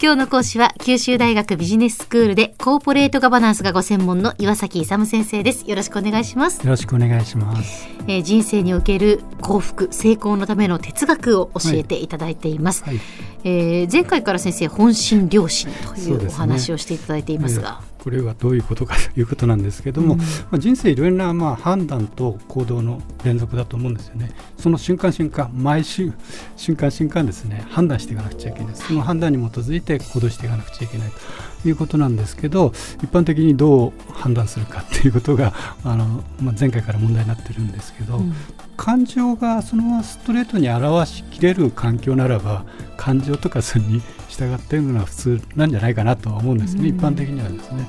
今日の講師は九州大学ビジネススクールでコーポレートガバナンスがご専門の岩崎勇先生です。よろしくお願いします。よろしくお願いします、えー人生における幸福成功のための哲学を教えていただいています、はいえー前回から先生本心良心というお話をしていただいていますが。えーこれはどういうことかということなんですけども、うん。まあ、人生いろいろなまあ判断と行動の連続だと思うんですよね。その瞬間瞬間毎週瞬間瞬間ですね判断していかなくちゃいけない。その判断に基づいて行動していかなくちゃいけないと。いうことなんですけど一般的にどう判断するかっていうことがあの、まあ、前回から問題になってるんですけど、うん。感情がそのままストレートに表しきれる環境ならば感情とかそれに従っているのが普通なんじゃないかなとは思うんですね、うん。一般的にはですね、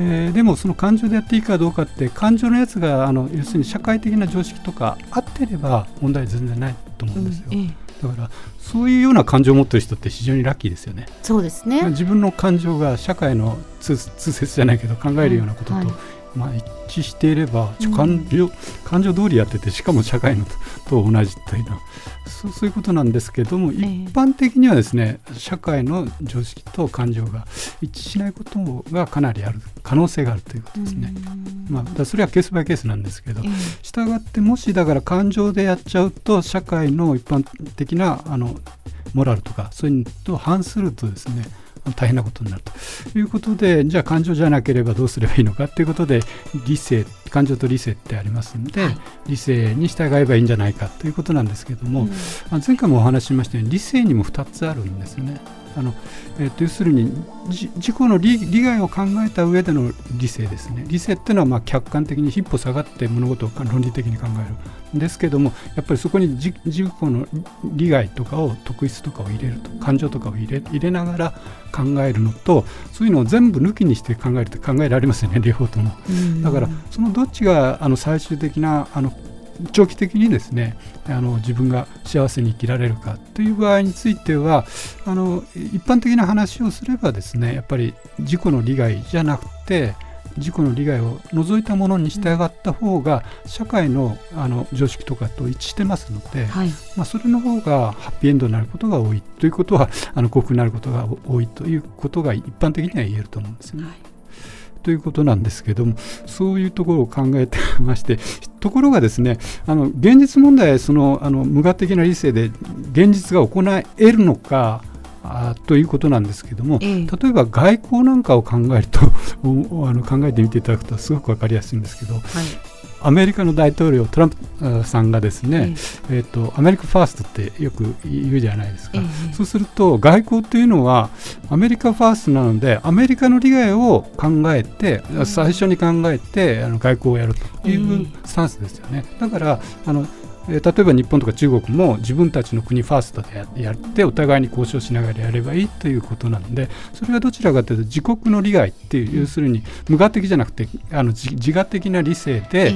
えーでもその感情でやっていいかどうかって感情のやつがあの要するに社会的な常識とか合ってれば問題全然ないと思うんですよ、うんええ。だからそういうような感情を持ってる人って非常にラッキーですよね。そうですね。自分の感情が社会の通通説じゃないけど考えるようなことと、はいまあ、一致していればうん。感情,、感情通りやっててしかも社会のとと同じというのはそうそういうことなんですけども、ええ。一般的にはですね社会の常識と感情が一致しないことがかなりある可能性があるということですね。うん。まあ、それはケースバイケースなんですけどええ。したがってもしだから感情でやっちゃうと社会の一般的なあのモラルとかそういうのと反するとですね大変なことになるということでじゃあ感情じゃなければどうすればいいのかということで理性感情と理性ってありますんで、はい理性に従えばいいんじゃないかということなんですけども、うんあ前回もお話ししましたように理性にも2つあるんですよね。あのえーと要するにじ自己の利利害を考えた上での理性ですね。理性っていうのはまあ客観的に一歩下がって物事を論理的に考える。んですけどもやっぱりそこに自自己の利害とかを特質とかを入れると感情とかを入れ入れながら考えるのとそういうのを全部抜きにして考えるって考えられますよね両方とも。うん。だからそのどっちがあの最終的なあの長期的にですねあの自分が幸せに生きられるかという場合についてはあの一般的な話をすればですねやっぱり自己の利害じゃなくて自己の利害を除いたものに従った方が社会のあの常識とかと一致してますので、はいまあ、それの方がハッピーエンドになることが多いということはあの幸福になることが多いということが一般的には言えると思うんですよね。はいということなんですけどもそういうところを考えてましてところがですねあの現実問題そのあの無我的な理性で現実が行えるのかあということなんですけども、ええ。例えば外交なんかを考えると おあの考えてみていただくとすごく分かりやすいんですけどはいアメリカの大統領トランプあさんがですね、ええ。ー、とアメリカファーストってよく言うじゃないですか、ええそうすると外交というのはアメリカファーストなのでアメリカの利害を考えて、うん。最初に考えてあの外交をやるといえうスタンスですよね、だからあのえー例えば日本とか中国も自分たちの国ファーストでややってお互いに交渉しながらやればいいということなのでそれはどちらかというと自国の利害っていう、要するに無我的じゃなくてあの自自我的な理性で、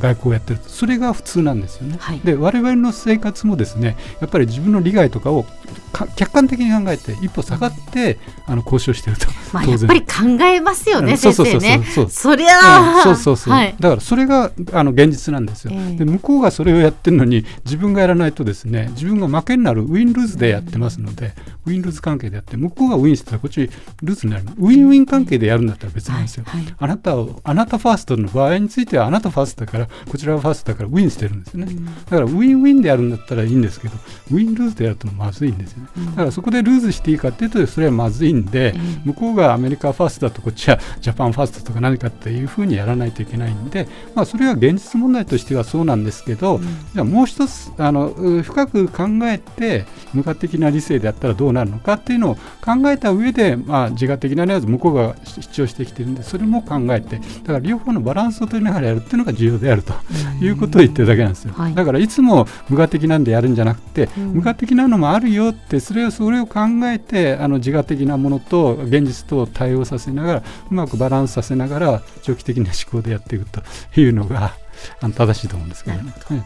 外交をやってると。それが普通なんですよね。はい。で我々の生活もですねやっぱり自分の利害とかをか客観的に考えて一歩下がってあの交渉してると、まあやっぱり考えますよねうん。そうそうそう先生ね。そう。そりゃそうそうそう、はい。だからそれがあの現実なんですよ、ええ。で向こうがそれをやってるのに自分がやらないとですね自分が負けになるウィン・ルーズでやってますので、ウィン・ルーズ関係でやって向こうがウィンしてたらこっちルーズになるウィンウィン関係でやるんだったら別なんですよ、はいはい。あなたをあなたファーストの場合についてはあなたファーストだからこちらがファーストだからウィンしてるんですよね、うん。だからウィンウィンでやるんだったらいいんですけどウィンルーズでやるとまずいんですよね、うん。だからそこでルーズしていいかっていうとそれはまずいんで、ええ。向こうがアメリカファーストだとこっちはジャパンファーストとか何かっていうふうにやらないといけないんで、まあ、それは現実問題としてはそうなんですけど、うんじゃあもう一つあのう深く考えて無我的な理性でやったらどうなるのかっていうのを考えた上で、まあ、自我的なやつ向こうが主張してきてるんでそれも考えてだから両方のバランスを取りながらやるっていうのが重要であるということを言ってるだけなんですよ、はい。だからいつも無我的なんでやるんじゃなくて、うん。無我的なのもあるよってそれをそれを考えてあの自我的なものと現実と対応させながらうまくバランスさせながら長期的な思考でやっていくというのがあの正しいと思うんですけどね。はい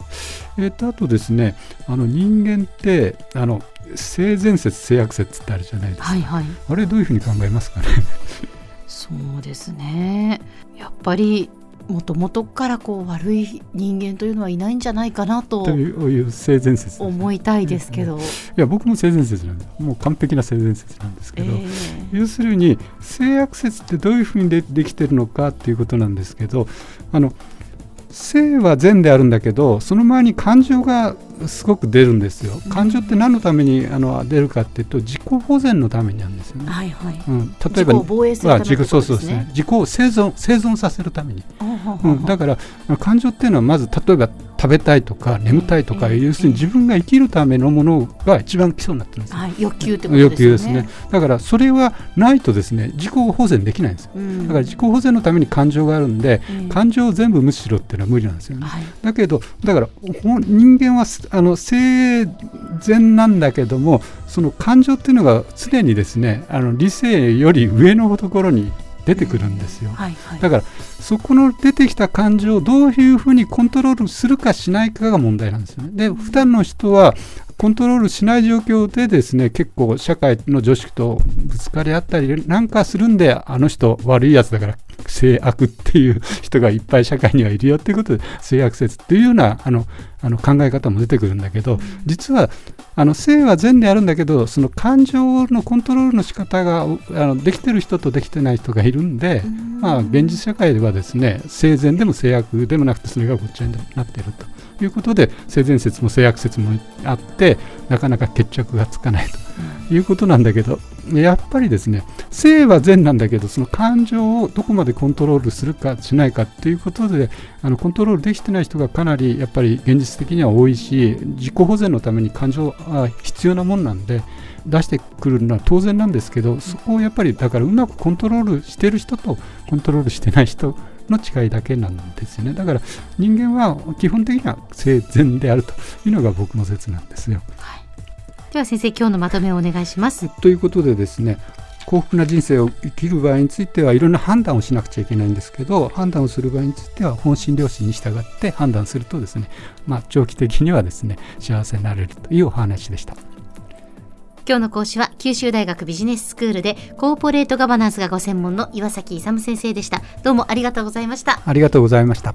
えーとあとですねあの人間ってあの性善説性悪説ってあるじゃないですか、はいはい。あれどういうふうに考えますかね？そうですね。やっぱりもともとからこう悪い人間というのはいないんじゃないかなとという性善説、思いたいですけど、いや僕も性善説なんです。もう完璧な性善説なんですけど、えー、要するに性悪説ってどういうふうにでできてるのかっていうことなんですけどあの性は善であるんだけどその前に感情がすごく出るんですよ。感情って何のためにあの出るかっていうと自己保全のためになんですよね。はいはい。うん、例えば自己するため、ね、そうそうですね。自己を生存生存させるために。うん、だから感情っていうのはまず例えば食べたいとか眠たいとか、要するに自分が生きるためのものが一番基礎になってるんです、はい、欲求ってことですね。欲求ですね。だからそれはないとですね自己保全できないんですよ、だから自己保全のために感情があるんで、感情を全部無視しろっていうのは無理なんですよね、はい、だけどだから人間はあの性善なんだけどもその感情っていうのが常にですねあの理性より上のところに出てくるんですよ、はいはい、だからそこの出てきた感情をどういうふうにコントロールするかしないかが問題なんですよね。で普段の人はコントロールしない状況でですね結構社会の常識とぶつかり合ったりなんかするんであの人悪いやつだから性悪っていう人がいっぱい社会にはいるよっていうことで性悪説っていうようなあのあの考え方も出てくるんだけど実はあの性は善であるんだけどその感情のコントロールの仕方があのできてる人とできてない人がいるんで、まあ、現実社会ではですね性善でも性悪でもなくてそれがごっちゃになっているということで性善説も性悪説もあってなかなか決着がつかないということなんだけどやっぱりですね性は善なんだけどその感情をどこまでコントロールするかしないかっていうことであのコントロールできてない人がかなりやっぱり現実的には多いし自己保全のために感情は必要なもんなんで出してくるのは当然なんですけどそこをやっぱりだからうまくコントロールしてる人とコントロールしてない人の違いだけなんですよねだから人間は基本的には性善であるというのが僕の説なんですよ。はいでは先生今日のまとめをお願いしますということでですね幸福な人生を生きる場合についてはいろんな判断をしなくちゃいけないんですけど判断をする場合については本心良心に従って判断するとですね、まあ、長期的にはですね幸せになれるというお話でした。今日の講師は九州大学ビジネススクールでコーポレートガバナンスがご専門の岩崎勇先生でした。どうもありがとうございました。ありがとうございました。